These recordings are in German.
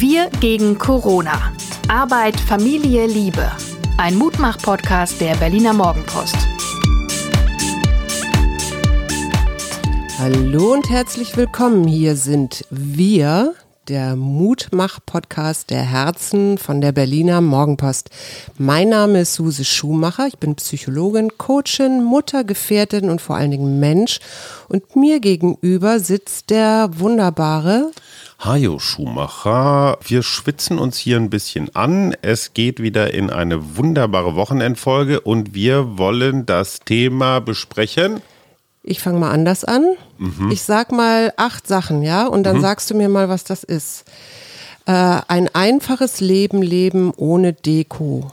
Wir gegen Corona. Arbeit, Familie, Liebe. Ein Mutmach-Podcast der Berliner Morgenpost. Hallo und herzlich willkommen. Hier sind wir, der Mutmach-Podcast der Herzen von der Berliner Morgenpost. Mein Name ist Suse Schumacher. Ich bin Psychologin, Coachin, Mutter, Gefährtin und vor allen Dingen Mensch. Und mir gegenüber sitzt der wunderbare Hajo Schumacher. Wir schwitzen uns hier ein bisschen an. Es geht wieder in eine wunderbare Wochenendfolge und wir wollen das Thema besprechen. Ich fange mal anders an. Mhm. Ich sag mal acht Sachen, ja, und dann mhm. sagst du mir mal, was das ist. Äh, ein einfaches Leben leben ohne Deko,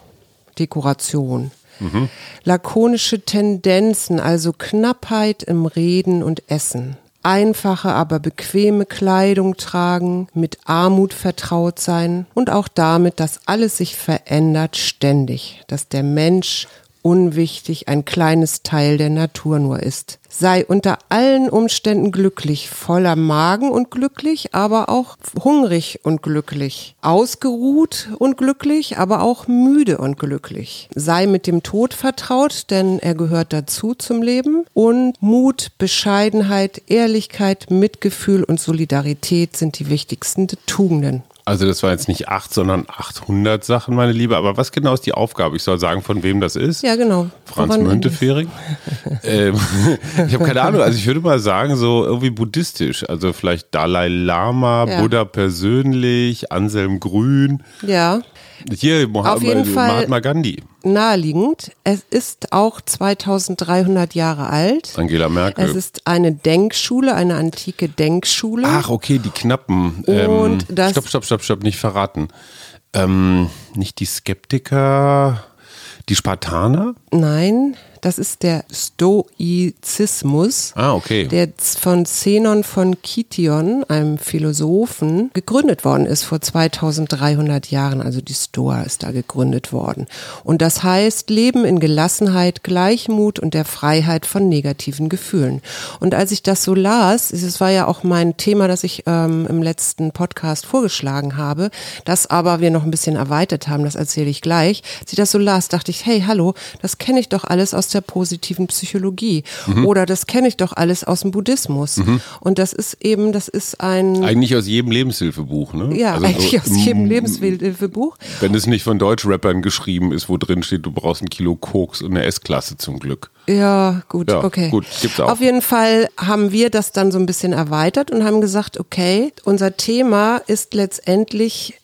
Dekoration. Mhm. Lakonische Tendenzen, also Knappheit im Reden und Essen. Einfache, aber bequeme Kleidung tragen, mit Armut vertraut sein und auch damit, dass alles sich verändert ständig, dass der Mensch unwichtig ein kleines Teil der Natur nur ist. Sei unter allen Umständen glücklich, voller Magen und glücklich, aber auch hungrig und glücklich, ausgeruht und glücklich, aber auch müde und glücklich. Sei mit dem Tod vertraut, denn er gehört dazu zum Leben. Und Mut, Bescheidenheit, Ehrlichkeit, Mitgefühl und Solidarität sind die wichtigsten Tugenden. Also das war jetzt nicht acht, sondern 800 Sachen, meine Liebe. Aber was genau ist die Aufgabe? Ich soll sagen, von wem das ist? Ja, genau. Franz Müntefering? ähm, ich habe keine Ahnung. Also ich würde mal sagen, so irgendwie buddhistisch. Also vielleicht Dalai Lama, ja. Buddha persönlich, Anselm Grün. Ja. Hier, Mohammed, Auf jeden Fall Mahatma Gandhi. Naheliegend. Es ist auch 2300 Jahre alt. Angela Merkel. Es ist eine Denkschule, eine antike Denkschule. Ach, okay, die Knappen. Und ähm, das stopp, stopp, stopp, stopp, nicht verraten. Ähm, nicht die Skeptiker, die Spartaner? Nein, das ist der Stoizismus, ah, okay. der von Zenon von Kition, einem Philosophen, gegründet worden ist vor 2300 Jahren. Also die Stoa ist da gegründet worden. Und das heißt Leben in Gelassenheit, Gleichmut und der Freiheit von negativen Gefühlen. Und als ich das so las, es war ja auch mein Thema, das ich ähm, im letzten Podcast vorgeschlagen habe, das aber wir noch ein bisschen erweitert haben, das erzähle ich gleich. Als ich das so las, dachte ich, hey, hallo, das kenne ich doch alles aus der positiven Psychologie. Mhm. Oder das kenne ich doch alles aus dem Buddhismus. Mhm. Und das ist eben, das ist ein. Eigentlich aus jedem Lebenshilfebuch, ne? Ja, also eigentlich so, aus jedem Lebenshilfebuch. Wenn es nicht von Deutschrappern geschrieben ist, wo drin steht, du brauchst ein Kilo Koks und eine S-Klasse zum Glück. Ja, gut, ja, okay. Gut, gibt's auch. Auf jeden Fall haben wir das dann so ein bisschen erweitert und haben gesagt, okay, unser Thema ist letztendlich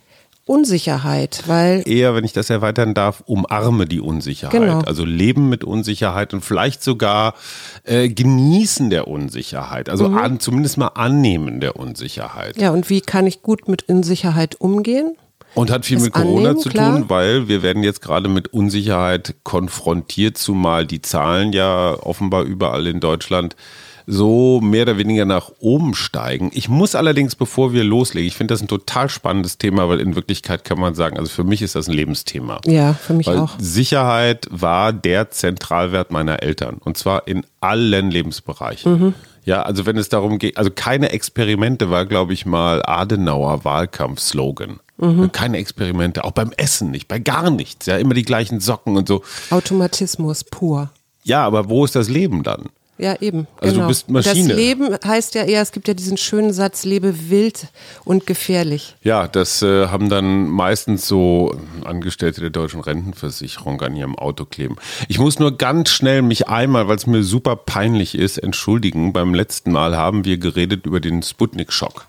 Unsicherheit, weil eher, wenn ich das erweitern darf, umarme die Unsicherheit. Genau. Also leben mit Unsicherheit und vielleicht sogar äh, genießen der Unsicherheit. Also mhm. an, zumindest mal annehmen der Unsicherheit. Ja, und wie kann ich gut mit Unsicherheit umgehen? Und hat viel das mit Corona annehmen, zu klar. tun, weil wir werden jetzt gerade mit Unsicherheit konfrontiert, zumal die Zahlen ja offenbar überall in Deutschland so mehr oder weniger nach oben steigen. Ich muss allerdings, bevor wir loslegen, ich finde das ein total spannendes Thema, weil in Wirklichkeit kann man sagen, also für mich ist das ein Lebensthema. Ja, für mich weil auch. Sicherheit war der Zentralwert meiner Eltern und zwar in allen Lebensbereichen. Mhm. Ja, also wenn es darum geht, also keine Experimente war, glaube ich mal, Adenauer Wahlkampfslogan. Mhm. Keine Experimente, auch beim Essen nicht, bei gar nichts. Ja, immer die gleichen Socken und so. Automatismus pur. Ja, aber wo ist das Leben dann? Ja, eben. Also genau. du bist Maschine. Das Leben heißt ja eher, es gibt ja diesen schönen Satz, lebe wild und gefährlich. Ja, das äh, haben dann meistens so Angestellte der deutschen Rentenversicherung an ihrem Auto kleben. Ich muss nur ganz schnell mich einmal, weil es mir super peinlich ist, entschuldigen. Beim letzten Mal haben wir geredet über den Sputnik-Schock.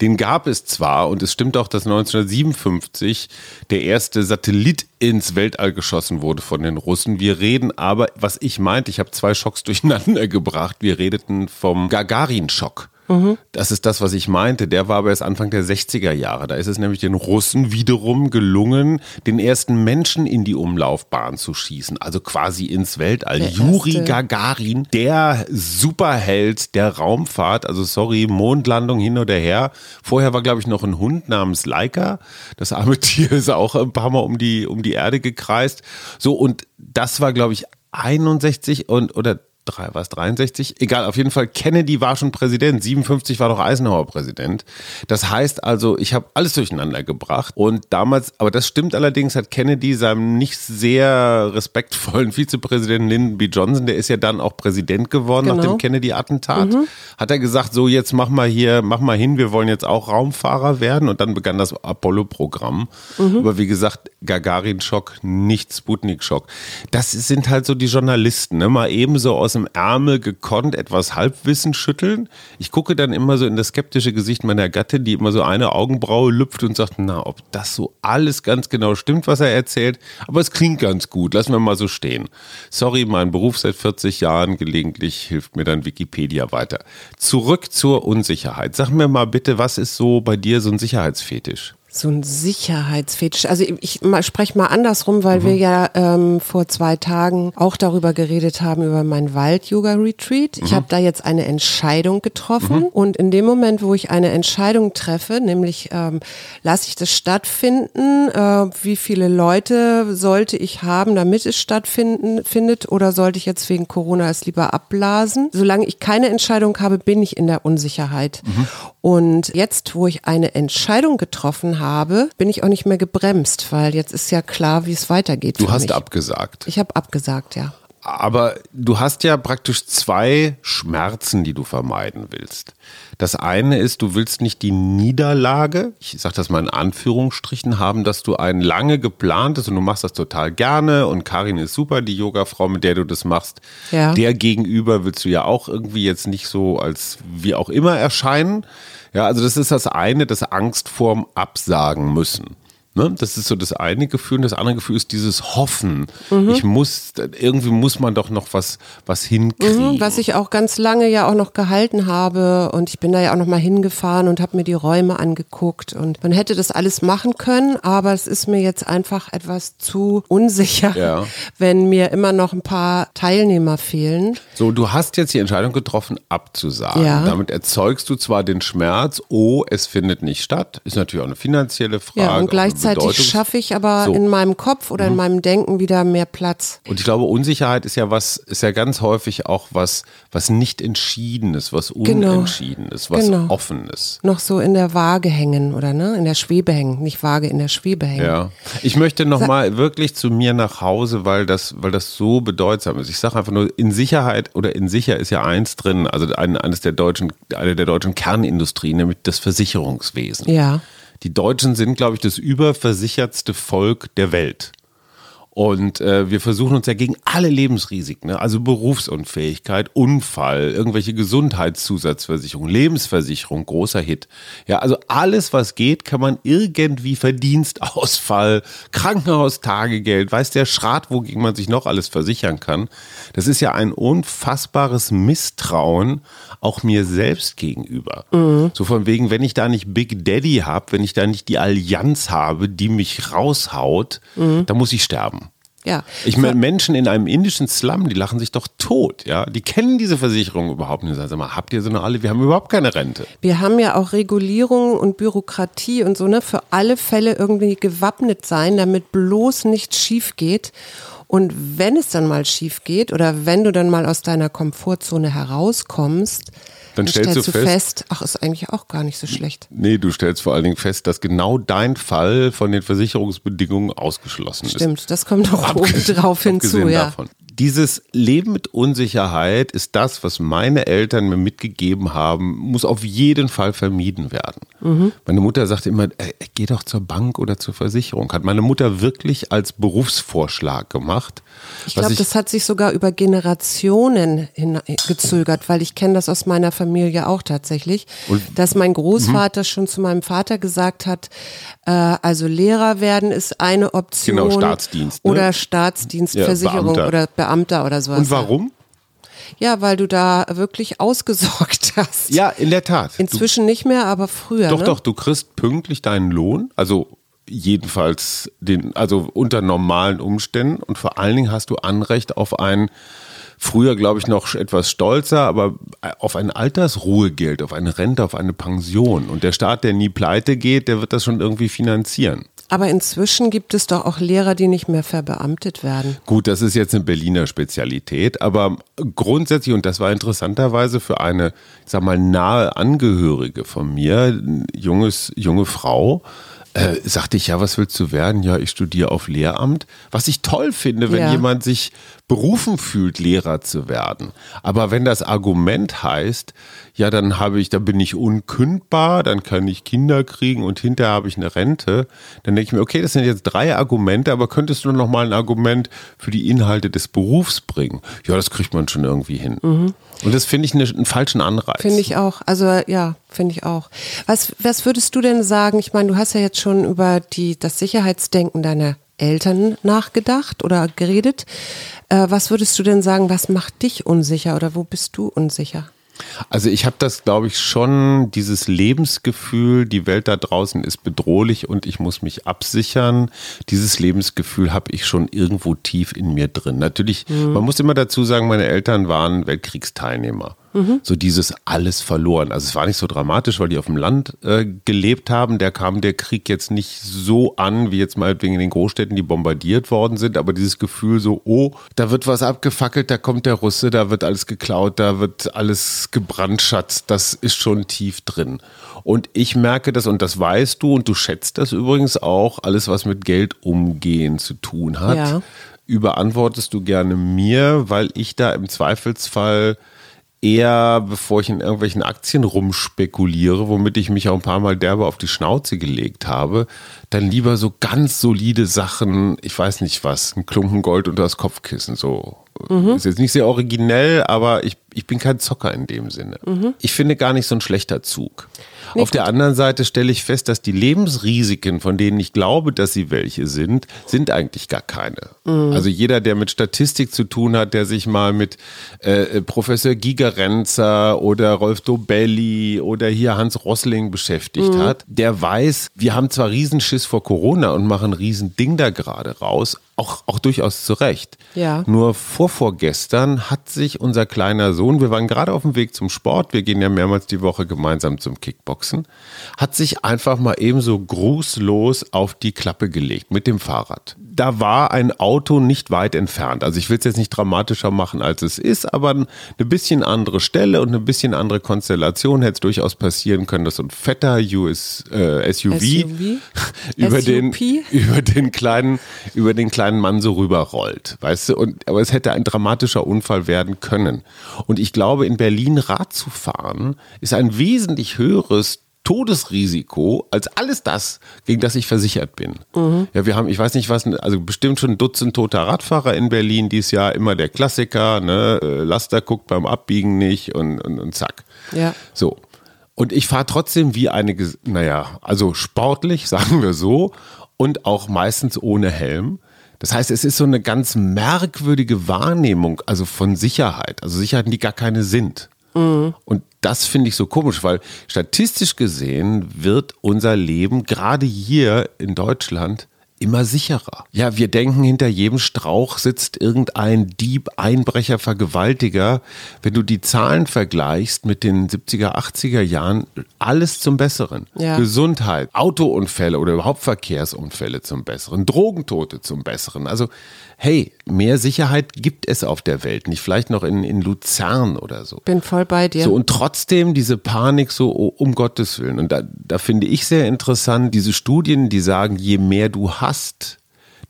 Den gab es zwar und es stimmt auch, dass 1957 der erste Satellit ins Weltall geschossen wurde von den Russen. Wir reden aber, was ich meinte, ich habe zwei Schocks durcheinander gebracht. Wir redeten vom Gagarin-Schock. Mhm. Das ist das, was ich meinte. Der war aber erst Anfang der 60er Jahre. Da ist es nämlich den Russen wiederum gelungen, den ersten Menschen in die Umlaufbahn zu schießen, also quasi ins Weltall. Juri Gagarin, der Superheld der Raumfahrt, also sorry, Mondlandung hin oder her. Vorher war, glaube ich, noch ein Hund namens Laika. Das arme Tier ist auch ein paar Mal um die, um die Erde gekreist. So, und das war, glaube ich, 61 und oder drei, was 63? Egal, auf jeden Fall, Kennedy war schon Präsident, 57 war doch Eisenhower Präsident. Das heißt also, ich habe alles durcheinander gebracht und damals, aber das stimmt allerdings, hat Kennedy seinem nicht sehr respektvollen Vizepräsidenten Lyndon B. Johnson, der ist ja dann auch Präsident geworden genau. nach dem Kennedy-Attentat, mhm. hat er gesagt, so jetzt mach mal hier, mach mal hin, wir wollen jetzt auch Raumfahrer werden und dann begann das Apollo-Programm. Mhm. Aber wie gesagt, Gagarin-Schock, nicht Sputnik-Schock. Das sind halt so die Journalisten, ne? mal ebenso aus dem Ärmel gekonnt etwas Halbwissen schütteln. Ich gucke dann immer so in das skeptische Gesicht meiner Gattin, die immer so eine Augenbraue lüpft und sagt, na, ob das so alles ganz genau stimmt, was er erzählt. Aber es klingt ganz gut, lassen wir mal so stehen. Sorry, mein Beruf seit 40 Jahren, gelegentlich hilft mir dann Wikipedia weiter. Zurück zur Unsicherheit. Sag mir mal bitte, was ist so bei dir so ein Sicherheitsfetisch? So ein Sicherheitsfetisch. Also ich, ich spreche mal andersrum, weil mhm. wir ja ähm, vor zwei Tagen auch darüber geredet haben, über mein Wald-Yoga-Retreat. Ich mhm. habe da jetzt eine Entscheidung getroffen mhm. und in dem Moment, wo ich eine Entscheidung treffe, nämlich ähm, lasse ich das stattfinden, äh, wie viele Leute sollte ich haben, damit es stattfinden findet oder sollte ich jetzt wegen Corona es lieber abblasen? Solange ich keine Entscheidung habe, bin ich in der Unsicherheit. Mhm. Und jetzt, wo ich eine Entscheidung getroffen habe, bin ich auch nicht mehr gebremst, weil jetzt ist ja klar, wie es weitergeht. Du hast mich. abgesagt. Ich habe abgesagt, ja. Aber du hast ja praktisch zwei Schmerzen, die du vermeiden willst. Das eine ist, du willst nicht die Niederlage, ich sage das mal in Anführungsstrichen, haben, dass du ein lange geplantes und du machst das total gerne und Karin ist super, die Yogafrau, mit der du das machst. Ja. Der gegenüber willst du ja auch irgendwie jetzt nicht so als wie auch immer erscheinen. Ja, also das ist das eine, das Angst vorm Absagen müssen. Ne? Das ist so das eine Gefühl. Und das andere Gefühl ist dieses Hoffen. Mhm. Ich muss, irgendwie muss man doch noch was, was hinkriegen. Mhm, was ich auch ganz lange ja auch noch gehalten habe. Und ich bin da ja auch noch mal hingefahren und habe mir die Räume angeguckt. Und man hätte das alles machen können, aber es ist mir jetzt einfach etwas zu unsicher, ja. wenn mir immer noch ein paar Teilnehmer fehlen. So, du hast jetzt die Entscheidung getroffen, abzusagen. Ja. Damit erzeugst du zwar den Schmerz, oh, es findet nicht statt. Ist natürlich auch eine finanzielle Frage. Ja, gleichzeitig schaffe ich aber so. in meinem Kopf oder mhm. in meinem Denken wieder mehr Platz. Und ich glaube, Unsicherheit ist ja was, ist ja ganz häufig auch was, was nicht entschiedenes, was genau. unentschiedenes, genau. was genau. offenes. Noch so in der Waage hängen oder ne, in der Schwebe hängen, nicht Waage in der Schwebe hängen. Ja, ich möchte noch mal wirklich zu mir nach Hause, weil das, weil das so bedeutsam ist. Ich sage einfach nur, in Sicherheit oder in sicher ist ja eins drin, also ein, eines der deutschen, eine der deutschen Kernindustrien, nämlich das Versicherungswesen. Ja. Die Deutschen sind, glaube ich, das überversichertste Volk der Welt. Und äh, wir versuchen uns ja gegen alle Lebensrisiken, ne? also Berufsunfähigkeit, Unfall, irgendwelche Gesundheitszusatzversicherungen, Lebensversicherung, großer Hit. Ja, also alles, was geht, kann man irgendwie Verdienstausfall, Krankenhaustagegeld, weiß der Schrat, wogegen man sich noch alles versichern kann. Das ist ja ein unfassbares Misstrauen auch mir selbst gegenüber. Mhm. So von wegen, wenn ich da nicht Big Daddy habe, wenn ich da nicht die Allianz habe, die mich raushaut, mhm. dann muss ich sterben. Ja. Ich meine, Menschen in einem indischen Slum, die lachen sich doch tot, ja. Die kennen diese Versicherung überhaupt nicht. Sag mal, habt ihr so eine alle? Wir haben überhaupt keine Rente. Wir haben ja auch Regulierung und Bürokratie und so, ne, für alle Fälle irgendwie gewappnet sein, damit bloß nichts schief geht. Und wenn es dann mal schief geht oder wenn du dann mal aus deiner Komfortzone herauskommst, dann, stellst, stellst, du fest, fest, ach, ist eigentlich auch gar nicht so schlecht. Nee, du stellst vor allen Dingen fest, dass genau dein Fall von den Versicherungsbedingungen ausgeschlossen Stimmt, ist. Stimmt, das kommt noch oben drauf hinzu, ja. Davon dieses Leben mit Unsicherheit ist das, was meine Eltern mir mitgegeben haben, muss auf jeden Fall vermieden werden. Mhm. Meine Mutter sagte immer, äh, geh doch zur Bank oder zur Versicherung. Hat meine Mutter wirklich als Berufsvorschlag gemacht. Ich glaube, das hat sich sogar über Generationen gezögert, weil ich kenne das aus meiner Familie auch tatsächlich, Und, dass mein Großvater mhm. schon zu meinem Vater gesagt hat, äh, also Lehrer werden ist eine Option. Genau, Staatsdienst. Ne? Oder Staatsdienstversicherung ja, oder Beamter oder sowas. Und warum? Ja, weil du da wirklich ausgesorgt hast. Ja, in der Tat. Inzwischen du, nicht mehr, aber früher. Doch, ne? doch, du kriegst pünktlich deinen Lohn, also jedenfalls den, also unter normalen Umständen und vor allen Dingen hast du Anrecht auf ein früher, glaube ich, noch etwas stolzer, aber auf ein Altersruhegeld, auf eine Rente, auf eine Pension. Und der Staat, der nie pleite geht, der wird das schon irgendwie finanzieren. Aber inzwischen gibt es doch auch Lehrer, die nicht mehr verbeamtet werden. Gut, das ist jetzt eine Berliner Spezialität, aber grundsätzlich, und das war interessanterweise für eine, ich sag mal, nahe Angehörige von mir, junges, junge Frau, äh, sagte ich, ja, was willst du werden? Ja, ich studiere auf Lehramt. Was ich toll finde, wenn Ja. jemand sich berufen fühlt, Lehrer zu werden. Aber wenn das Argument heißt, ja, dann habe ich, dann bin ich unkündbar, dann kann ich Kinder kriegen und hinterher habe ich eine Rente, dann denke ich mir, okay, das sind jetzt drei Argumente, aber könntest du noch mal ein Argument für die Inhalte des Berufs bringen? Ja, das kriegt man schon irgendwie hin. Und das finde ich eine, einen falschen Anreiz. Finde ich auch. Also ja, finde ich auch. Was, was würdest du denn sagen? Ich meine, du hast ja jetzt schon über die, das Sicherheitsdenken deiner Eltern nachgedacht oder geredet. Äh, was würdest du denn sagen, was macht dich unsicher oder wo bist du unsicher? Also ich habe das, glaube ich, schon, dieses Lebensgefühl, die Welt da draußen ist bedrohlich und ich muss mich absichern. Dieses Lebensgefühl habe ich schon irgendwo tief in mir drin. Natürlich, man muss immer dazu sagen, meine Eltern waren Weltkriegsteilnehmer. So dieses alles verloren. Also es war nicht so dramatisch, weil die auf dem Land äh, gelebt haben. Da kam der Krieg jetzt nicht so an, wie jetzt meinetwegen in den Großstädten, die bombardiert worden sind. Aber dieses Gefühl so, oh, da wird was abgefackelt, da kommt der Russe, da wird alles geklaut, da wird alles gebrandschatzt. Das ist schon tief drin. Und ich merke das, und das weißt du, und du schätzt das übrigens auch, alles, was mit Geld umgehen zu tun hat. Ja. Überantwortest du gerne mir, weil ich da im Zweifelsfall eher, bevor ich in irgendwelchen Aktien rumspekuliere, womit ich mich auch ein paar Mal derbe auf die Schnauze gelegt habe, dann lieber so ganz solide Sachen, ich weiß nicht was, ein Klumpen Gold unter das Kopfkissen, so. Ist jetzt nicht sehr originell, aber ich, ich bin kein Zocker in dem Sinne. Ich finde gar nicht so ein schlechter Zug. Auf der anderen Seite stelle ich fest, dass die Lebensrisiken, von denen ich glaube, dass sie welche sind, sind eigentlich gar keine. Also jeder, der mit Statistik zu tun hat, der sich mal mit äh, Professor Gigerenzer oder Rolf Dobelli oder hier Hans Rossling beschäftigt hat, der weiß, wir haben zwar Riesenschiss vor Corona und machen ein Riesending da gerade raus, auch, auch durchaus zu Recht. Ja. Nur vorvorgestern hat sich unser kleiner Sohn, wir waren gerade auf dem Weg zum Sport, wir gehen ja mehrmals die Woche gemeinsam zum Kickboxen, hat sich einfach mal ebenso grußlos auf die Klappe gelegt mit dem Fahrrad. Da war ein Auto nicht weit entfernt. Also ich will es jetzt nicht dramatischer machen, als es ist, aber eine bisschen andere Stelle und eine bisschen andere Konstellation hätte es durchaus passieren können, dass so ein fetter US, äh, SUV, SUV? über den SUP? über den kleinen über den kleinen Mann so rüberrollt, weißt du? Und aber es hätte ein dramatischer Unfall werden können. Und ich glaube, in Berlin Rad zu fahren ist ein wesentlich höheres Todesrisiko als alles das, gegen das ich versichert bin. Ja, wir haben, ich weiß nicht was, also bestimmt schon ein Dutzend toter Radfahrer in Berlin dieses Jahr, immer der Klassiker, ne? Äh, Laster guckt beim Abbiegen nicht und, und, und zack. Ja. So. Und ich fahre trotzdem wie eine, naja, also sportlich, sagen wir so, und auch meistens ohne Helm. Das heißt, es ist so eine ganz merkwürdige Wahrnehmung, also von Sicherheit, also Sicherheiten, die gar keine sind. Und das finde ich so komisch, weil statistisch gesehen wird unser Leben gerade hier in Deutschland immer sicherer. Ja, wir denken, hinter jedem Strauch sitzt irgendein Dieb, Einbrecher, Vergewaltiger. Wenn du die Zahlen vergleichst mit den 70er, 80er Jahren, alles zum Besseren. Ja. Gesundheit, Autounfälle oder überhaupt Verkehrsunfälle zum Besseren, Drogentote zum Besseren. Also, hey, mehr Sicherheit gibt es auf der Welt nicht. Vielleicht noch in, in Luzern oder so. Bin voll bei dir. So, und trotzdem diese Panik so, oh, um Gottes Willen. Und da, da finde ich sehr interessant, diese Studien, die sagen, je mehr du hast,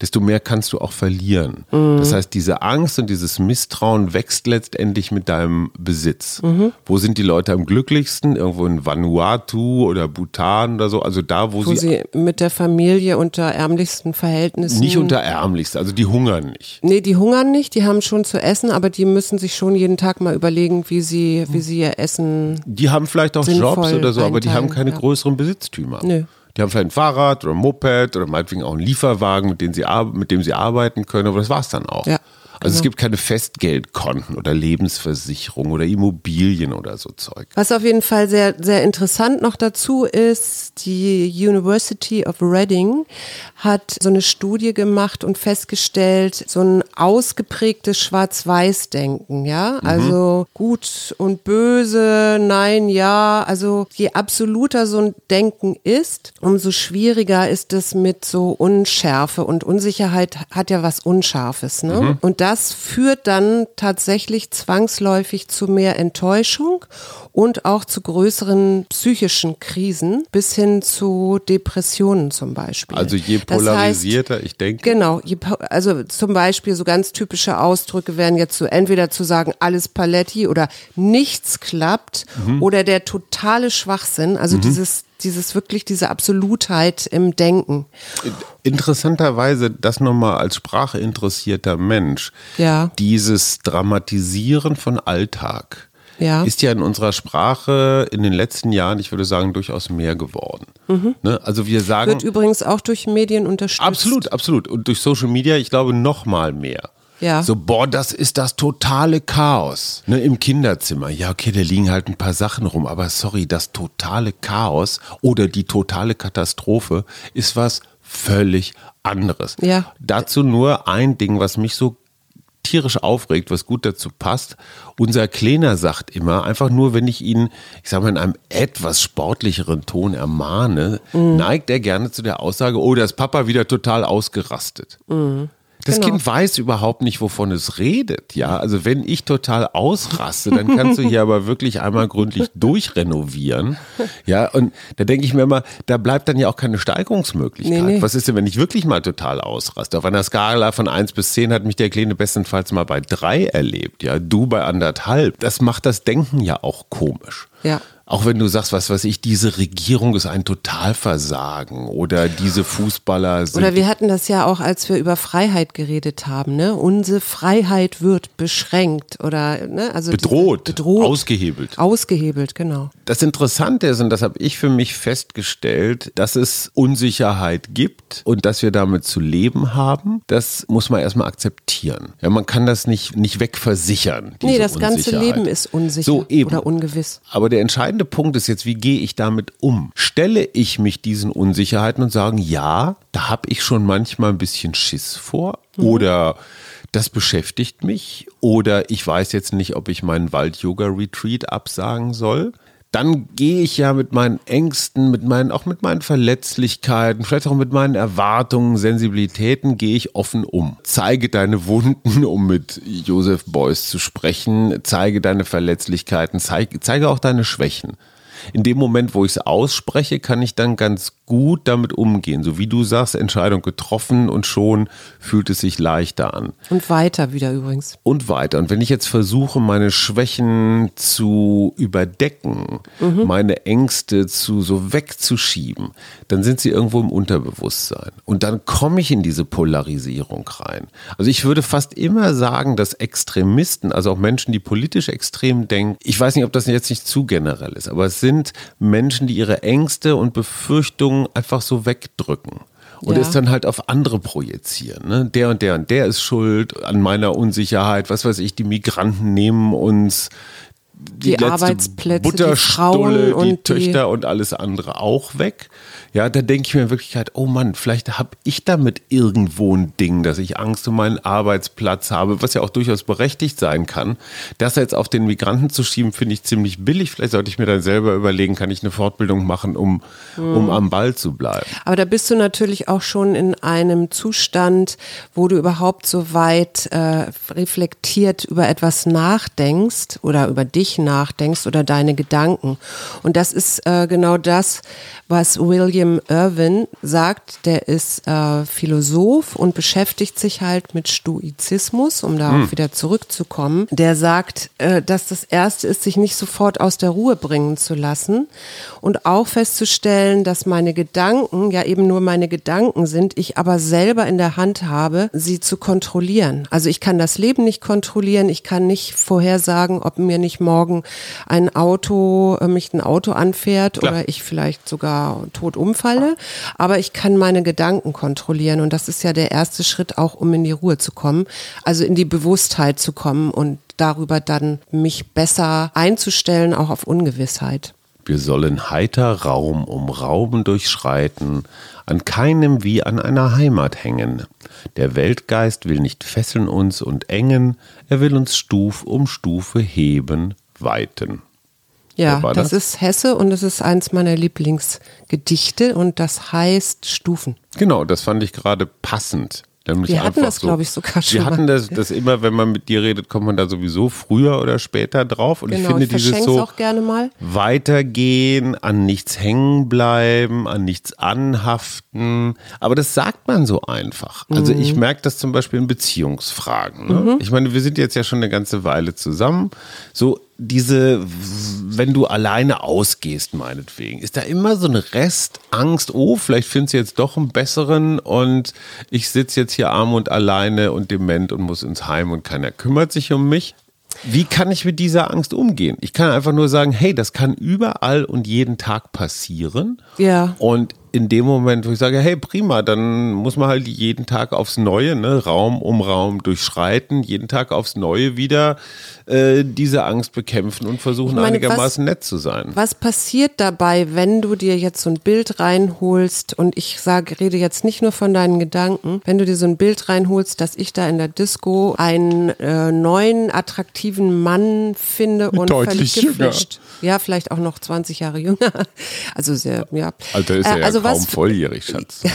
desto mehr kannst du auch verlieren. Das heißt, diese Angst und dieses Misstrauen wächst letztendlich mit deinem Besitz. Wo sind die Leute am glücklichsten? Irgendwo in Vanuatu oder Bhutan oder so. Also da, wo, wo sie, sie mit der Familie unter ärmlichsten Verhältnissen. nicht unter ärmlichst, also die hungern nicht. Nee, die hungern nicht, die haben schon zu essen, aber die müssen sich schon jeden Tag mal überlegen, wie sie, wie sie ihr Essen. Die haben vielleicht auch Jobs oder so, aber die haben keine ja. größeren Besitztümer. Nö. Die haben vielleicht ein Fahrrad oder ein Moped oder meinetwegen auch einen Lieferwagen, mit dem sie, mit dem sie arbeiten können, aber das war's dann auch. Ja. Also es gibt keine Festgeldkonten oder Lebensversicherung oder Immobilien oder so Zeug. Was auf jeden Fall sehr, sehr interessant noch dazu ist, die University of Reading hat so eine Studie gemacht und festgestellt, so ein ausgeprägtes Schwarz-Weiß-Denken, ja, Mhm. also gut und böse, nein, ja, also je absoluter so ein Denken ist, umso schwieriger ist es mit so Unschärfe und Unsicherheit hat ja was Unscharfes, ne? Mhm. Und das führt dann tatsächlich zwangsläufig zu mehr Enttäuschung und auch zu größeren psychischen Krisen bis hin zu Depressionen zum Beispiel. Also je Das heißt, polarisierter ich denke. Genau, je also zum Beispiel so ganz typische Ausdrücke wären jetzt so entweder zu sagen, alles Paletti oder nichts klappt Mhm. oder der totale Schwachsinn, also dieses, dieses wirklich diese Absolutheit im Denken. Interessanterweise, das nochmal als sprachinteressierter Mensch, Ja. dieses Dramatisieren von Alltag Ja. ist ja in unserer Sprache in den letzten Jahren, ich würde sagen, durchaus mehr geworden. Ne? Also wir sagen. Wird übrigens auch durch Medien unterstützt. Absolut, absolut. Und durch Social Media, ich glaube, noch mal mehr. Ja. So, boah, das ist das totale Chaos. Ne, Im Kinderzimmer. Ja, okay, da liegen halt ein paar Sachen rum, aber sorry, das totale Chaos oder die totale Katastrophe ist was völlig anderes. Ja. Dazu nur ein Ding, was mich so tierisch aufregt, was gut dazu passt. Unser Kleiner sagt immer, einfach nur, wenn ich ihn, ich sage mal, in einem etwas sportlicheren Ton ermahne, Mhm. neigt er gerne zu der Aussage, oh, da ist Papa wieder total ausgerastet. Das Genau. Kind weiß überhaupt nicht, wovon es redet. Ja, also wenn ich total ausraste, dann kannst du hier aber wirklich einmal gründlich durchrenovieren. Ja, und da denke ich mir immer, da bleibt dann ja auch keine Steigerungsmöglichkeit. Nee, nee. Was ist denn, wenn ich wirklich mal total ausraste? Auf einer Skala von 1 bis 10 hat mich der Kleine bestenfalls mal bei 3 erlebt. Ja, du bei anderthalb. Das macht das Denken ja auch komisch. Ja. Auch wenn du sagst, was weiß ich, diese Regierung ist ein Totalversagen oder diese Fußballer sind Oder wir hatten das ja auch, als wir über Freiheit geredet haben, ne? Unsere Freiheit wird beschränkt oder ne? also bedroht, bedroht, ausgehebelt. ausgehebelt, genau. Das Interessante ist, und das habe ich für mich festgestellt, dass es Unsicherheit gibt und dass wir damit zu leben haben, das muss man erstmal akzeptieren. Ja, man kann das nicht, nicht wegversichern. Nee, das ganze. Leben ist unsicher So, eben. oder ungewiss. Aber der entscheidende Punkt ist jetzt, wie gehe ich damit um? Stelle ich mich diesen Unsicherheiten und sage, ja, da habe ich schon manchmal ein bisschen Schiss vor oder das beschäftigt mich oder ich weiß jetzt nicht, ob ich meinen Wald-Yoga-Retreat absagen soll. Dann gehe ich ja mit meinen Ängsten, mit meinen, auch mit meinen Verletzlichkeiten, vielleicht auch mit meinen Erwartungen, Sensibilitäten, gehe ich offen um. Zeige deine Wunden, um mit Joseph Beuys zu sprechen, zeige deine Verletzlichkeiten, zeige, zeige auch deine Schwächen. In dem Moment, wo ich es ausspreche, kann ich dann ganz gut damit umgehen. So wie du sagst, Entscheidung getroffen und schon fühlt es sich leichter an Und weiter wieder übrigens. und weiter. Und wenn ich jetzt versuche, meine Schwächen zu überdecken, meine Ängste zu so wegzuschieben, dann sind sie irgendwo im Unterbewusstsein. Und dann komme ich in diese Polarisierung rein. Also ich würde fast immer sagen, dass Extremisten, also auch Menschen, die politisch extrem denken, ich weiß nicht, ob das jetzt nicht zu generell ist, aber es sind Menschen, die ihre Ängste und Befürchtungen einfach so wegdrücken und Ja. es dann halt auf andere projizieren. Ne? Der und der und der ist schuld an meiner Unsicherheit. Was weiß ich, die Migranten nehmen uns Die Arbeitsplätze, die Butterstulle, Frauen die, und die- Töchter und alles andere auch weg. Ja, da denke ich mir in Wirklichkeit, oh Mann, vielleicht habe ich damit irgendwo ein Ding, dass ich Angst um meinen Arbeitsplatz habe, was ja auch durchaus berechtigt sein kann. Das jetzt auf den Migranten zu schieben, finde ich ziemlich billig. Vielleicht sollte ich mir dann selber überlegen, kann ich eine Fortbildung machen, um, um Mhm. am Ball zu bleiben. Aber da bist du natürlich auch schon in einem Zustand, wo du überhaupt so weit äh, reflektiert über etwas nachdenkst oder über dich nachdenkst oder deine Gedanken. Und das ist äh, genau das, was William Irwin sagt. Der ist äh, Philosoph und beschäftigt sich halt mit Stoizismus, um darauf wieder zurückzukommen. Der sagt, äh, dass das Erste ist, sich nicht sofort aus der Ruhe bringen zu lassen und auch festzustellen, dass meine Gedanken ja eben nur meine Gedanken sind, ich aber selber in der Hand habe, sie zu kontrollieren. Also ich kann das Leben nicht kontrollieren, ich kann nicht vorhersagen, ob mir nicht morgen morgen ein Auto, äh, mich ein Auto anfährt Klar. oder ich vielleicht sogar tot umfalle. Aber ich kann meine Gedanken kontrollieren und das ist ja der erste Schritt auch, um in die Ruhe zu kommen, also in die Bewusstheit zu kommen und darüber dann mich besser einzustellen, auch auf Ungewissheit. Wir sollen heiter Raum um Raum durchschreiten, an keinem wie an einer Heimat hängen. Der Weltgeist will nicht fesseln uns und engen, er will uns Stuf um Stufe heben, weiten. Ja, das? das? ist Hesse und es ist eins meiner Lieblingsgedichte und das heißt Stufen. Genau, das fand ich gerade passend. Wir hatten das, so, glaube ich, sogar schon. Wir hatten das, das immer, wenn man mit dir redet, kommt man da sowieso früher oder später drauf. Und genau, ich finde ich dieses so auch gerne mal. weitergehen, an nichts hängen bleiben, an nichts anhaften. Aber das sagt man so einfach. Also mhm. ich merke das zum Beispiel in Beziehungsfragen. Ne? Mhm. Ich meine, wir sind jetzt ja schon eine ganze Weile zusammen. So diese, wenn du alleine ausgehst, meinetwegen, ist da immer so eine Restangst, oh, vielleicht findest du jetzt doch einen besseren und ich sitze jetzt hier arm und alleine und dement und muss ins Heim und keiner kümmert sich um mich. Wie kann ich mit dieser Angst umgehen? Ich kann einfach nur sagen, hey, das kann überall und jeden Tag passieren. Ja. Und in dem Moment, wo ich sage, hey, prima, dann muss man halt jeden Tag aufs Neue, ne, Raum um Raum durchschreiten, jeden Tag aufs Neue wieder äh, diese Angst bekämpfen und versuchen meine, einigermaßen was, nett zu sein. Was passiert dabei, wenn du dir jetzt so ein Bild reinholst und ich sage, rede jetzt nicht nur von deinen Gedanken, wenn du dir so ein Bild reinholst, dass ich da in der Disco einen äh, neuen, attraktiven Mann finde und Deutlich völlig gefischt. Ja, vielleicht auch noch 20 Jahre jünger. Also sehr, ja. Alter ist er äh, also also kaum was, volljährig, Schatz.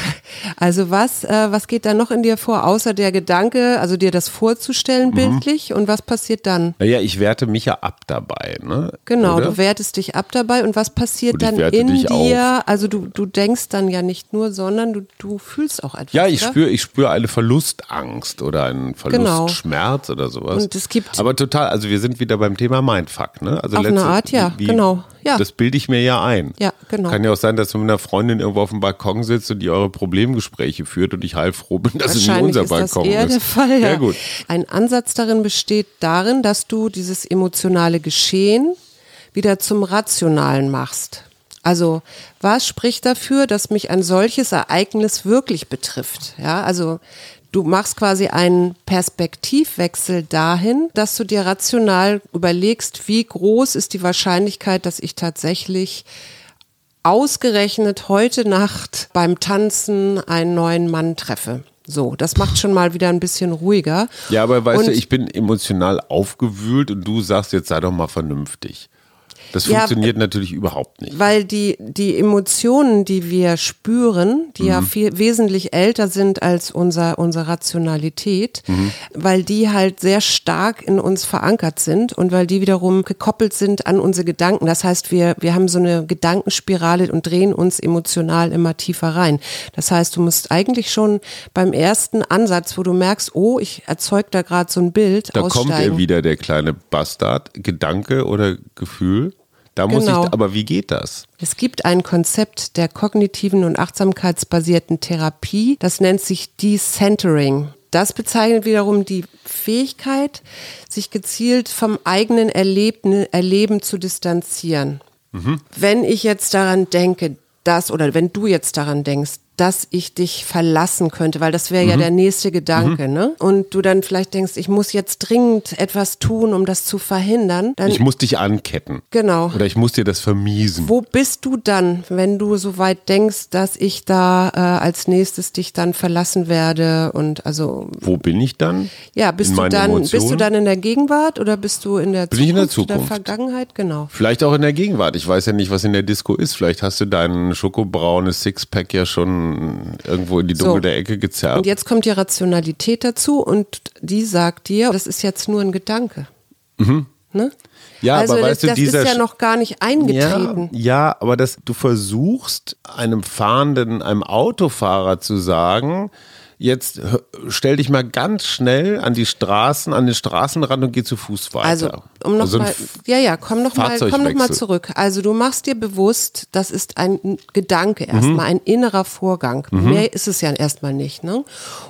Also was, äh, was geht da noch in dir vor, außer der Gedanke, also dir das vorzustellen mhm. bildlich und was passiert dann? Naja, ich werte mich ja ab dabei, ne? Genau, Oder? du wertest dich ab dabei und was passiert dann in dir? Auf. Also du, du denkst dann ja nicht nur, sondern du, du fühlst auch etwas. Ja, ich spüre ich spür eine Verlustangst oder einen genau. Verlustschmerz genau. oder sowas. Und es gibt Aber total, also wir sind wieder beim Thema Mindfuck, ne? Also auf eine Art, ja, wie, genau. Ja. Das bilde ich mir ja ein. Ja, genau. Kann ja auch sein, dass du mit einer Freundin irgendwo auf dem Balkon sitzt und die eure Problemgespräche führt und ich heilfroh bin, dass es nicht unser Balkon ist. Das eher ist. der Fall, ja. ja. gut. Ein Ansatz darin besteht darin, dass du dieses emotionale Geschehen wieder zum Rationalen machst. Also, was spricht dafür, dass mich ein solches Ereignis wirklich betrifft? Ja, also, Du machst quasi einen Perspektivwechsel dahin, dass du dir rational überlegst, wie groß ist die Wahrscheinlichkeit, dass ich tatsächlich ausgerechnet heute Nacht beim Tanzen einen neuen Mann treffe. So, das macht schon mal wieder ein bisschen ruhiger. Ja, aber weißt und, du, ich bin emotional aufgewühlt und du sagst jetzt sei doch mal vernünftig. Das ja, funktioniert natürlich überhaupt nicht. Weil die, die Emotionen, die wir spüren, die mhm. ja viel wesentlich älter sind als unser, unsere Rationalität, mhm. weil die halt sehr stark in uns verankert sind und weil die wiederum gekoppelt sind an unsere Gedanken. Das heißt, wir, wir haben so eine Gedankenspirale und drehen uns emotional immer tiefer rein. Das heißt, du musst eigentlich schon beim ersten Ansatz, wo du merkst, oh, ich erzeug da gerade so ein Bild, da aussteigen. kommt er wieder, der kleine Bastard, Gedanke oder Gefühl. Da muss genau. ich, aber wie geht das? Es gibt ein Konzept der kognitiven und achtsamkeitsbasierten Therapie, das nennt sich Decentering. Das bezeichnet wiederum die Fähigkeit, sich gezielt vom eigenen Erleben, Erleben zu distanzieren. Mhm. Wenn ich jetzt daran denke, dass, oder wenn du jetzt daran denkst, dass ich dich verlassen könnte, weil das wäre mhm. ja der nächste Gedanke, mhm. ne? Und du dann vielleicht denkst, ich muss jetzt dringend etwas tun, um das zu verhindern. Dann, ich muss dich anketten. Genau. Oder ich muss dir das vermiesen. Wo bist du dann, wenn du so weit denkst, dass ich da äh, als nächstes dich dann verlassen werde und also. Wo bin ich dann? Ja, bist du dann, Emotionen? bist du dann in der Gegenwart oder bist du in der bin Zukunft? Ich in der Zukunft. Der Vergangenheit, genau. Vielleicht auch in der Gegenwart. Ich weiß ja nicht, was in der Disco ist. Vielleicht hast du dein schokobraunes Sixpack ja schon irgendwo in die Dunkel so. Ecke gezerrt. Und jetzt kommt die Rationalität dazu und die sagt dir, das ist jetzt nur ein Gedanke. Mhm. Ne? Ja, also aber weißt das, du, dieser ist ja noch gar nicht eingetreten. Ja, ja, aber das, du versuchst einem fahrenden, einem Autofahrer zu sagen, jetzt stell dich mal ganz schnell an die Straßen, an den Straßenrand und geh zu Fuß weiter. Also, um noch Also mal, ja, ja, komm noch mal, komm noch mal zurück. Also du machst dir bewusst, das ist ein Gedanke Mhm. erstmal, ein innerer Vorgang. Mehr ist es ja erstmal nicht, ne?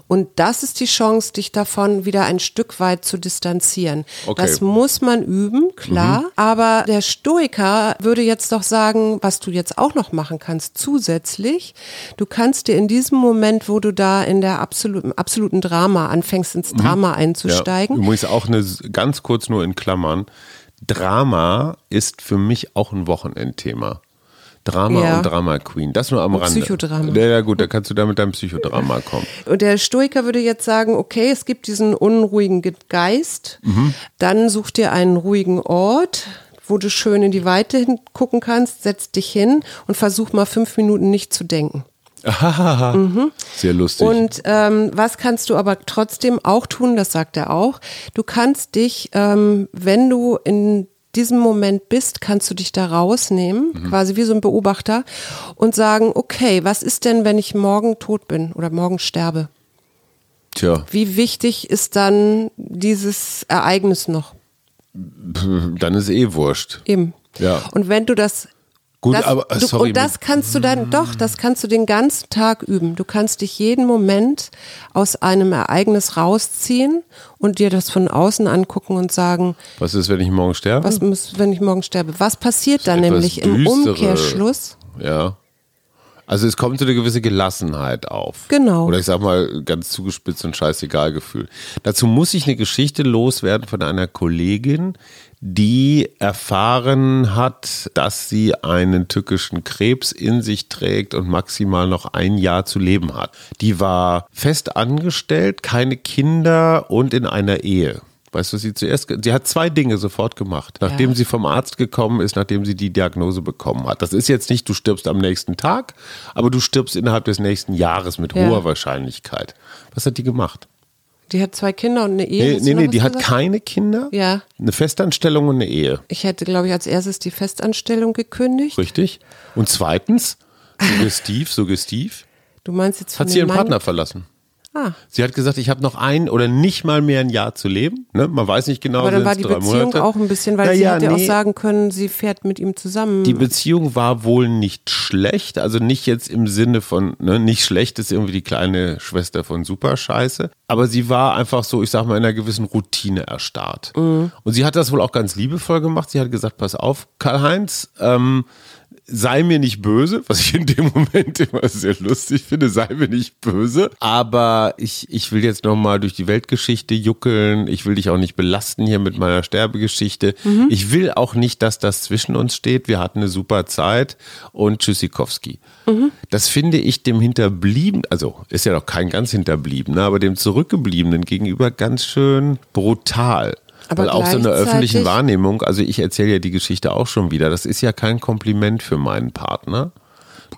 Und das ist die Chance, dich davon wieder ein Stück weit zu distanzieren. Okay. Mhm. Das muss man üben, klar. Aber der Stoiker würde jetzt doch sagen, was du jetzt auch noch machen kannst zusätzlich, du kannst dir in diesem Moment, wo du da in der absoluten, absoluten Drama anfängst, ins Drama einzusteigen, Ja, übrigens auch eine, ganz kurz nur in Klammern. Drama ist für mich auch ein Wochenendthema. Drama Ja. und Drama Queen. Das nur am Rande. Psychodrama. Ja, ja, gut, da kannst du da mit deinem Psychodrama kommen. Und der Stoiker würde jetzt sagen, okay, es gibt diesen unruhigen Ge- Geist, dann such dir einen ruhigen Ort, wo du schön in die Weite gucken kannst, setz dich hin und versuch mal fünf Minuten nicht zu denken. Sehr lustig. Und ähm, was kannst du aber trotzdem auch tun, das sagt er auch, du kannst dich, ähm, wenn du in diesem Moment bist, kannst du dich da rausnehmen, quasi wie so ein Beobachter und sagen, okay, was ist denn, wenn ich morgen tot bin oder morgen sterbe? Tja, Wie wichtig ist dann dieses Ereignis noch? dann ist eh wurscht. Eben. Ja. Und wenn du das Gut, das, aber du, sorry. und das kannst du dann doch, das kannst du den ganzen Tag üben. Du kannst dich jeden Moment aus einem Ereignis rausziehen und dir das von außen angucken und sagen, was ist, wenn ich morgen sterbe? was muss, wenn ich morgen sterbe? Was passiert dann nämlich im düstere- Umkehrschluss? Ja. Also es kommt so eine gewisse Gelassenheit auf. Genau. Oder ich sag mal ganz zugespitzt und scheißegal Gefühl. Dazu muss ich eine Geschichte loswerden von einer Kollegin, die erfahren hat, dass sie einen tückischen Krebs in sich trägt und maximal noch ein Jahr zu leben hat. Die war fest angestellt, keine Kinder und in einer Ehe. Weißt du, was sie zuerst, sie hat zwei Dinge sofort gemacht. Nachdem Ja. sie vom Arzt gekommen ist, nachdem sie die Diagnose bekommen hat. Das ist jetzt nicht, du stirbst am nächsten Tag, aber du stirbst innerhalb des nächsten Jahres mit Ja. hoher Wahrscheinlichkeit. Was hat die gemacht? Die hat zwei Kinder und eine Ehe. Nee, nee, nee die hat gesagt? keine Kinder, Ja. eine Festanstellung und eine Ehe. Ich hätte, glaube ich, als erstes die Festanstellung gekündigt. Richtig? Und zweitens, suggestiv, suggestiv, Du meinst jetzt von hat sie ihren Mann? Partner verlassen. Ah, Sie hat gesagt, ich habe noch ein oder nicht mal mehr ein Jahr zu leben. Ne? Man weiß nicht genau. aber dann war die Beziehung Monate. auch ein bisschen, weil Na sie ja, hätte auch nee. sagen können, sie fährt mit ihm zusammen. Die Beziehung war wohl nicht schlecht, also nicht jetzt im Sinne von, ne, nicht schlecht ist irgendwie die kleine Schwester von Superscheiße, aber sie war einfach so, ich sag mal, in einer gewissen Routine erstarrt. Und sie hat das wohl auch ganz liebevoll gemacht. Sie hat gesagt, pass auf, Karl-Heinz, ähm, sei mir nicht böse, was ich in dem Moment immer sehr lustig finde, sei mir nicht böse, aber ich, ich will jetzt nochmal durch die Weltgeschichte juckeln, ich will dich auch nicht belasten hier mit meiner Sterbegeschichte, ich will auch nicht, dass das zwischen uns steht, wir hatten eine super Zeit. Und Tschüssikowski. Das finde ich dem Hinterblieben, also ist ja noch kein ganz Hinterbliebener, aber dem Zurückgebliebenen gegenüber ganz schön brutal. Aber Weil auch so in der öffentlichen Wahrnehmung, also ich erzähle ja die Geschichte auch schon wieder, das ist ja kein Kompliment für meinen Partner.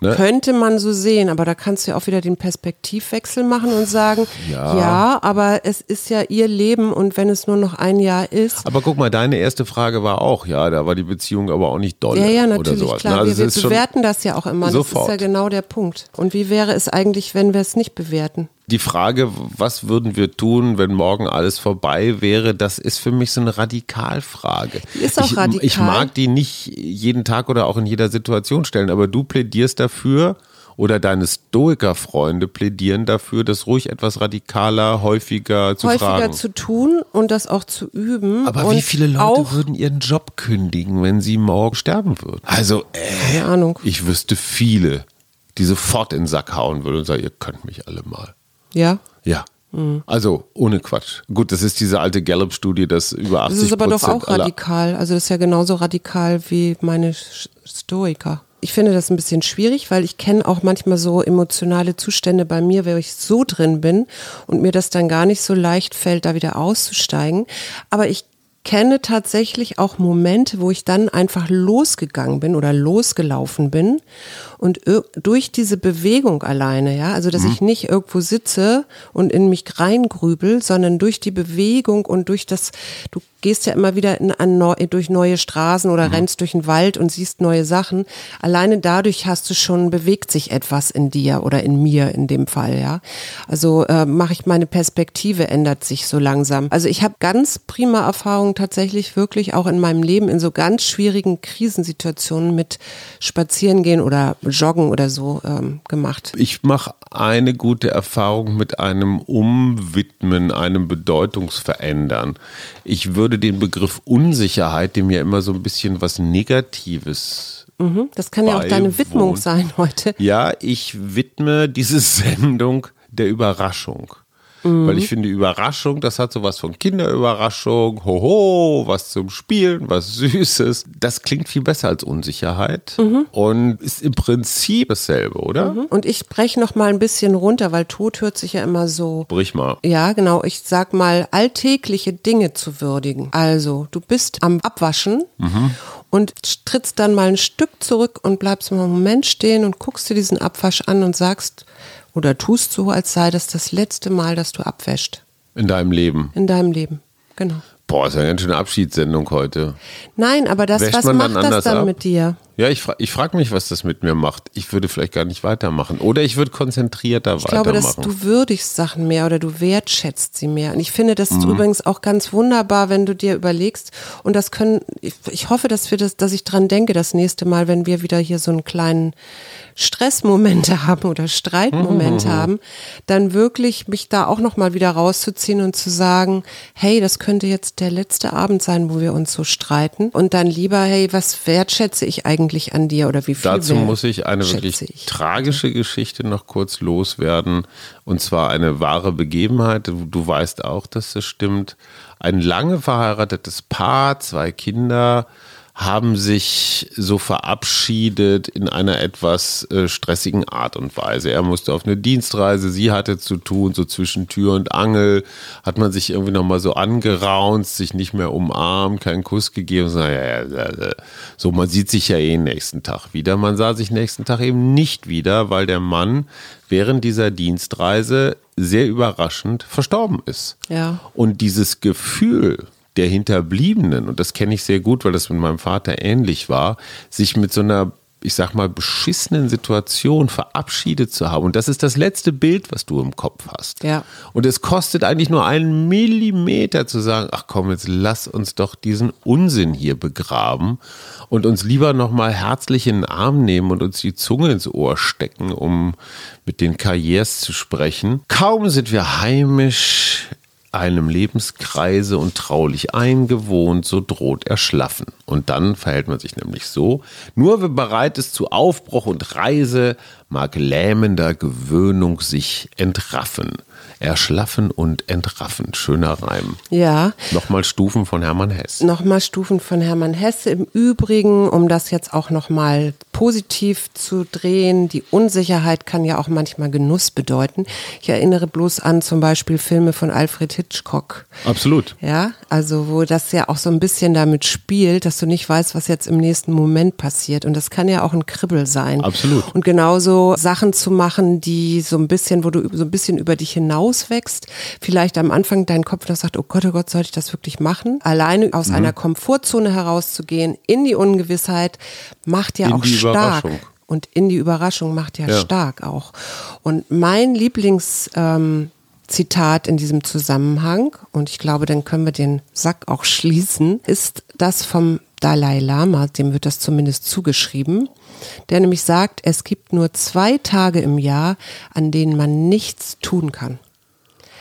Ne? Könnte man so sehen, aber da kannst du ja auch wieder den Perspektivwechsel machen und sagen, Ja. ja. aber es ist ja ihr Leben und wenn es nur noch ein Jahr ist. Aber guck mal, deine erste Frage war auch, ja, da war die Beziehung aber auch nicht doll Ja, ja, oder natürlich, sowas. klar. ne? Also wir wir bewerten das ja auch immer. Sofort. Das ist ja genau der Punkt. Und wie wäre es eigentlich, wenn wir es nicht bewerten? Die Frage, was würden wir tun, wenn morgen alles vorbei wäre, das ist für mich so eine Radikalfrage. Die ist auch ich, radikal. Ich mag die nicht jeden Tag oder auch in jeder Situation stellen, aber du plädierst dafür oder deine Stoiker-Freunde plädieren dafür, das ruhig etwas radikaler, häufiger zu Häufiger fragen. zu tun und das auch zu üben. aber und wie viele Leute würden ihren Job kündigen, wenn sie morgen sterben würden? Also, äh, Keine Ahnung. ich wüsste viele, die sofort in den Sack hauen würden und sagen, ihr könnt mich alle mal. Ja. Ja. Mhm. Also ohne Quatsch. Gut, das ist diese alte Gallup-Studie, dass über 80 Das ist aber doch auch radikal. Also das ist ja genauso radikal wie meine Stoiker. Ich finde das ein bisschen schwierig, weil ich kenne auch manchmal so emotionale Zustände bei mir, wo ich so drin bin und mir das dann gar nicht so leicht fällt, da wieder auszusteigen. Aber ich kenne tatsächlich auch Momente, wo ich dann einfach losgegangen bin oder losgelaufen bin und durch diese Bewegung alleine, ja, also dass ich nicht irgendwo sitze und in mich reingrübel, sondern durch die Bewegung und durch das, du gehst ja immer wieder in, an, durch neue Straßen oder mhm. rennst durch den Wald und siehst neue Sachen. Alleine dadurch hast du schon, bewegt sich etwas in dir oder in mir in dem Fall, ja. Also äh, mache ich meine Perspektive ändert sich so langsam. Also ich habe ganz prima Erfahrungen tatsächlich wirklich auch in meinem Leben in so ganz schwierigen Krisensituationen mit Spazierengehen oder Joggen oder so ähm, gemacht. Ich mache eine gute Erfahrung mit einem Umwidmen, einem Bedeutungsverändern. Ich würde den Begriff Unsicherheit, dem ja immer so ein bisschen was Negatives mhm, das kann ja auch deine Widmung sein heute. Ja, ich widme diese Sendung der Überraschung. Mhm. Weil ich finde, Überraschung, das hat sowas von Kinderüberraschung, hoho, was zum Spielen, was Süßes. Das klingt viel besser als Unsicherheit mhm. und ist im Prinzip dasselbe, oder? Mhm. Und ich breche noch mal ein bisschen runter, weil Tod hört sich ja immer so. Brich mal. Ja, genau. Ich sag mal, alltägliche Dinge zu würdigen. Also, du bist am Abwaschen mhm. und trittst dann mal ein Stück zurück und bleibst mal einen Moment stehen und guckst dir diesen Abwasch an und sagst, oder tust so, als sei das das letzte Mal, dass du abwäscht. In deinem Leben. In deinem Leben, genau. Boah, ist ja eine ganz schöne Abschiedssendung heute. Nein, aber das, Wäscht was macht das dann ab? mit dir? Ja, ich, fra ich frage mich, was das mit mir macht. Ich würde vielleicht gar nicht weitermachen. Oder ich würde konzentrierter ich weitermachen. Ich glaube, dass du würdigst Sachen mehr oder du wertschätzt sie mehr. Und ich finde das mhm. übrigens auch ganz wunderbar, wenn du dir überlegst. Und das können, ich, ich hoffe, dass wir das, dass ich dran denke, das nächste Mal, wenn wir wieder hier so einen kleinen Stressmomente haben oder Streitmomente mhm. haben, dann wirklich mich da auch nochmal wieder rauszuziehen und zu sagen, hey, das könnte jetzt der letzte Abend sein, wo wir uns so streiten. Und dann lieber, hey, was wertschätze ich eigentlich an dir oder wie viel Dazu muss ich eine wirklich ich. tragische Geschichte noch kurz loswerden. Und zwar eine wahre Begebenheit. Du, du weißt auch, dass das stimmt. Ein lange verheiratetes Paar, zwei Kinder, haben sich so verabschiedet in einer etwas äh, stressigen Art und Weise. Er musste auf eine Dienstreise, sie hatte zu tun, so zwischen Tür und Angel, hat man sich irgendwie nochmal so angeraunt, sich nicht mehr umarmt, keinen Kuss gegeben. So, ja, ja, ja, so, man sieht sich ja eh nächsten Tag wieder. Man sah sich nächsten Tag eben nicht wieder, weil der Mann während dieser Dienstreise sehr überraschend verstorben ist. Ja. Und dieses Gefühl, der Hinterbliebenen, und das kenne ich sehr gut, weil das mit meinem Vater ähnlich war, sich mit so einer ich sag mal, beschissenen Situation verabschiedet zu haben. Und das ist das letzte Bild, was du im Kopf hast. Ja. Und es kostet eigentlich nur einen Millimeter zu sagen, ach komm, jetzt lass uns doch diesen Unsinn hier begraben und uns lieber nochmal herzlich in den Arm nehmen und uns die Zunge ins Ohr stecken, um mit den Karriers zu sprechen. Kaum sind wir heimisch einem Lebenskreise und traulich eingewohnt, so droht erschlaffen. Und dann verhält man sich nämlich so, nur wer bereit ist zu Aufbruch und Reise, mag lähmender Gewöhnung sich entraffen. Erschlaffen und entraffen. Schöner Reim. Ja. Nochmal Stufen von Hermann Hesse. Nochmal Stufen von Hermann Hesse. Im Übrigen, um das jetzt auch nochmal positiv zu drehen, die Unsicherheit kann ja auch manchmal Genuss bedeuten. Ich erinnere bloß an zum Beispiel Filme von Alfred Hitchcock. Absolut. Ja, also wo das ja auch so ein bisschen damit spielt, dass du nicht weißt, was jetzt im nächsten Moment passiert. Und das kann ja auch ein Kribbel sein. Absolut. Und genauso Sachen zu machen, die so ein bisschen, wo du so ein bisschen über dich hinaus rauswächst, vielleicht am Anfang dein Kopf noch sagt, oh Gott, oh Gott, soll ich das wirklich machen? Alleine aus mhm. einer Komfortzone herauszugehen, in die Ungewissheit, macht ja in auch stark. Und in die Überraschung macht ja, ja. stark auch. Und mein Lieblings... Ähm, Zitat in diesem Zusammenhang, und ich glaube, dann können wir den Sack auch schließen, ist das vom Dalai Lama, dem wird das zumindest zugeschrieben, der nämlich sagt, es gibt nur zwei Tage im Jahr, an denen man nichts tun kann.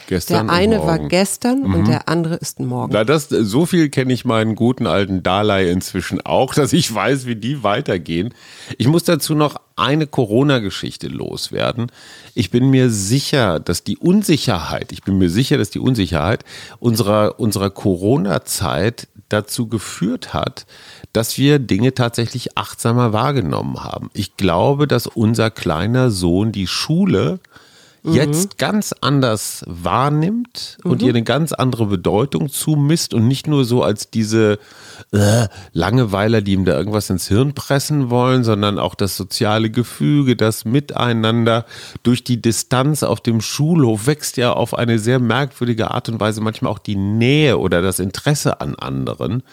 Gestern der eine war gestern mhm. und der andere ist morgen. Na, das, so viel kenne ich meinen guten alten Dalai inzwischen auch, dass ich weiß, wie die weitergehen. Ich muss dazu noch eine Corona-Geschichte loswerden. Ich bin mir sicher, dass die Unsicherheit, ich bin mir sicher, dass die Unsicherheit unserer, unserer Corona-Zeit dazu geführt hat, dass wir Dinge tatsächlich achtsamer wahrgenommen haben. Ich glaube, dass unser kleiner Sohn die Schule jetzt ganz anders wahrnimmt und ihr eine ganz andere Bedeutung zumisst und nicht nur so als diese äh, Langeweiler, die ihm da irgendwas ins Hirn pressen wollen, sondern auch das soziale Gefüge, das Miteinander durch die Distanz auf dem Schulhof wächst ja auf eine sehr merkwürdige Art und Weise manchmal auch die Nähe oder das Interesse an anderen.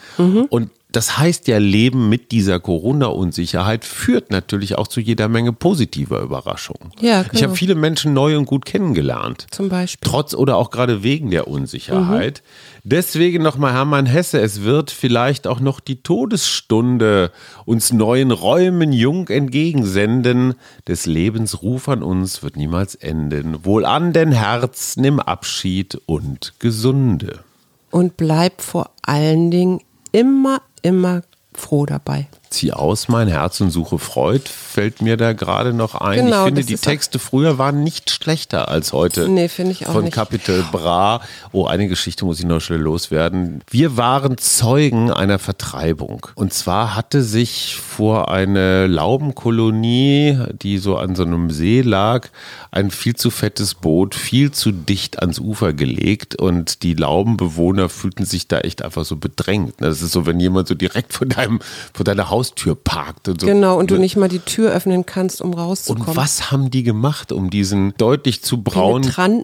Und das heißt ja, Leben mit dieser Corona-Unsicherheit führt natürlich auch zu jeder Menge positiver Überraschungen. Ja, Ich genau. habe viele Menschen neu und gut kennengelernt. Zum Beispiel. Trotz oder auch gerade wegen der Unsicherheit. Deswegen nochmal Hermann Hesse, es wird vielleicht auch noch die Todesstunde uns neuen Räumen jung entgegensenden. Des Lebens Ruf an uns wird niemals enden. Wohl an den Herz, nimm Abschied und Gesunde. Und bleib vor allen Dingen immer, immer froh dabei. Zieh aus mein Herz und suche Freud, fällt mir da gerade noch ein. Genau, ich finde, die Texte früher waren nicht schlechter als heute. Nee, finde ich auch Von nicht. Capital Bra. Oh, eine Geschichte muss ich noch schnell loswerden. Wir waren Zeugen einer Vertreibung. Und zwar hatte sich vor eine Laubenkolonie, die so an so einem See lag, ein viel zu fettes Boot viel zu dicht ans Ufer gelegt und die Laubenbewohner fühlten sich da echt einfach so bedrängt. Das ist so, wenn jemand so direkt vor deinem, vor deiner Haustür parkt und so. Genau, und du nicht mal die Tür öffnen kannst, um Und rauszukommen. was haben die gemacht, um diesen deutlich zu braun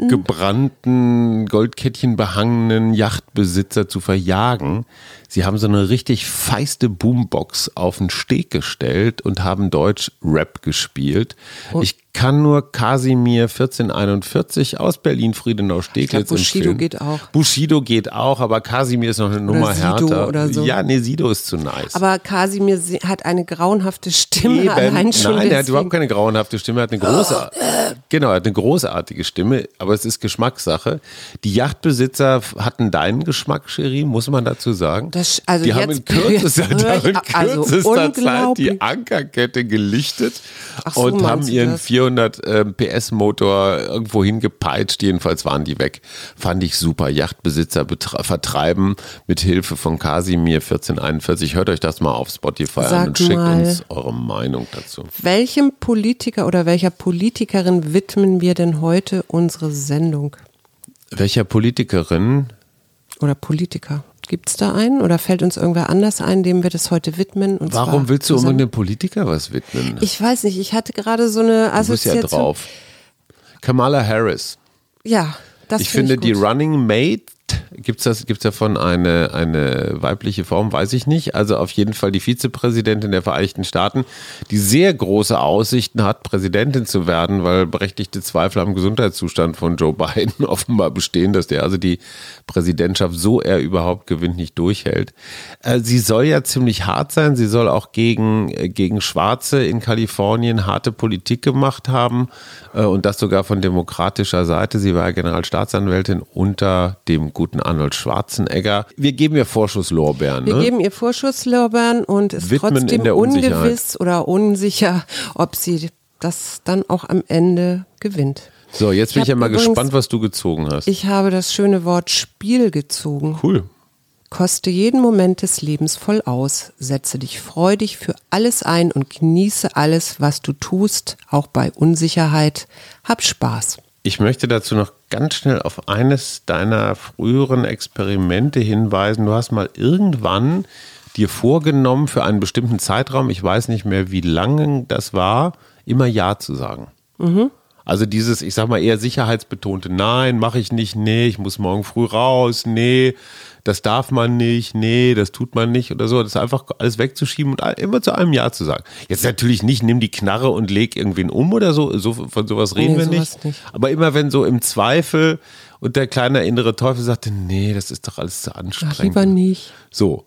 gebrannten, Goldkettchen behangenen Yachtbesitzer zu verjagen? Sie haben so eine richtig feiste Boombox auf den Steg gestellt und haben Deutsch Rap gespielt. Oh. Ich kann nur Kasimir 1441 aus Berlin Friedenau Steglitz Bushido empfehlen. geht auch. Bushido geht auch, aber Kasimir ist noch eine Nummer Sido härter. oder so. Ja, nee, Sido ist zu nice. Aber Kasimir hat eine grauenhafte Stimme Eben. allein schon. Nein, er hat überhaupt keine grauenhafte Stimme, er hat eine große, genau, er hat eine großartige Stimme, aber es ist Geschmackssache. Die Yachtbesitzer hatten deinen Geschmack, Cherie, muss man dazu sagen. Das- also die haben in kürzester, in also kürzester Zeit die Ankerkette gelichtet so, und haben ihren das? 400 ähm, PS Motor irgendwo hingepeitscht. Jedenfalls waren die weg. Fand ich super. Yachtbesitzer vertreiben mit Hilfe von Kasimir 1441. Hört euch das mal auf Spotify Sag an und schickt mal. uns eure Meinung dazu. Welchem Politiker oder welcher Politikerin widmen wir denn heute unsere Sendung? Welcher Politikerin? Oder Politiker? Gibt es da einen oder fällt uns irgendwer anders ein, dem wir das heute widmen? Und Warum willst du unbedingt dem Politiker was widmen? Ich weiß nicht, ich hatte gerade so eine du bist ja Assoziation. drauf. Kamala Harris. Ja, das ich find finde die gut. Running Mate, gibt's das, gibt's davon eine, eine weibliche Form, weiß ich nicht. Also auf jeden Fall die Vizepräsidentin der Vereinigten Staaten, die sehr große Aussichten hat, Präsidentin zu werden, weil berechtigte Zweifel am Gesundheitszustand von Joe Biden offenbar bestehen, dass der also die Präsidentschaft, so er überhaupt gewinnt, nicht durchhält. Äh, Sie soll ja ziemlich hart sein. Sie soll auch gegen, äh, gegen Schwarze in Kalifornien harte Politik gemacht haben äh, und das sogar von demokratischer Seite. Sie war Generalstaatsanwältin unter dem guten Arnold Schwarzenegger. Wir geben ihr Vorschusslorbeeren. Wir Ne? geben ihr Vorschusslorbeeren und es ist Widmen trotzdem ungewiss oder unsicher, ob sie das dann auch am Ende gewinnt. So, jetzt bin Ich ich ja mal übrigens- gespannt, was du gezogen hast. Ich habe das schöne Wort Spiel gezogen. cool. Koste jeden Moment des Lebens voll aus, setze dich freudig für alles ein und genieße alles, was du tust, auch bei Unsicherheit. Hab Spaß. Ich möchte dazu noch ganz schnell auf eines deiner früheren Experimente hinweisen. Du hast mal irgendwann dir vorgenommen, für einen bestimmten Zeitraum, ich weiß nicht mehr, wie lange das war, immer Ja zu sagen. Also dieses, ich sag mal, eher sicherheitsbetonte, nein, mache ich nicht, nee, ich muss morgen früh raus, nee, das darf man nicht, nee, das tut man nicht oder so. Das einfach alles wegzuschieben und immer zu einem Ja zu sagen. Jetzt natürlich nicht, nimm die Knarre und leg irgendwen um oder so, so von sowas reden Nee, wir nicht. nicht. Aber immer wenn so im Zweifel und der kleine innere Teufel sagte, nee, das ist doch alles zu Ach, anstrengend. lieber nicht. So,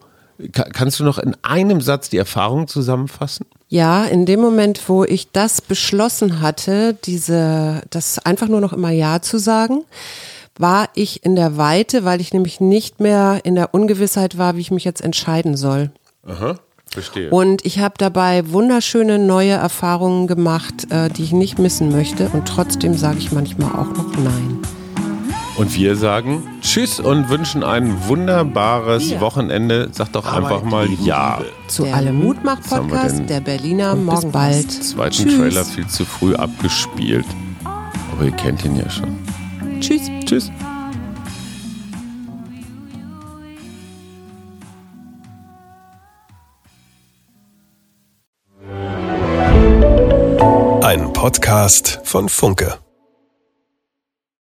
Ka- kannst du noch in einem Satz die Erfahrung zusammenfassen? Ja, in dem Moment, wo ich das beschlossen hatte, diese, das einfach nur noch immer Ja zu sagen, war ich in der Weite, weil ich nämlich nicht mehr in der Ungewissheit war, wie ich mich jetzt entscheiden soll. Aha, verstehe. Und ich habe dabei wunderschöne neue Erfahrungen gemacht, äh, die ich nicht missen möchte. Und trotzdem sage ich manchmal auch noch Nein. Und wir sagen Tschüss und wünschen ein wunderbares ja. Wochenende. Sag doch Arbeit, einfach mal Ja. Zu allem Mutmach-Podcast der Berliner und Morgen bald. Zweiten Tschüss. Trailer viel zu früh abgespielt. Aber ihr kennt ihn ja schon. Tschüss. Tschüss. Ein Podcast von Funke.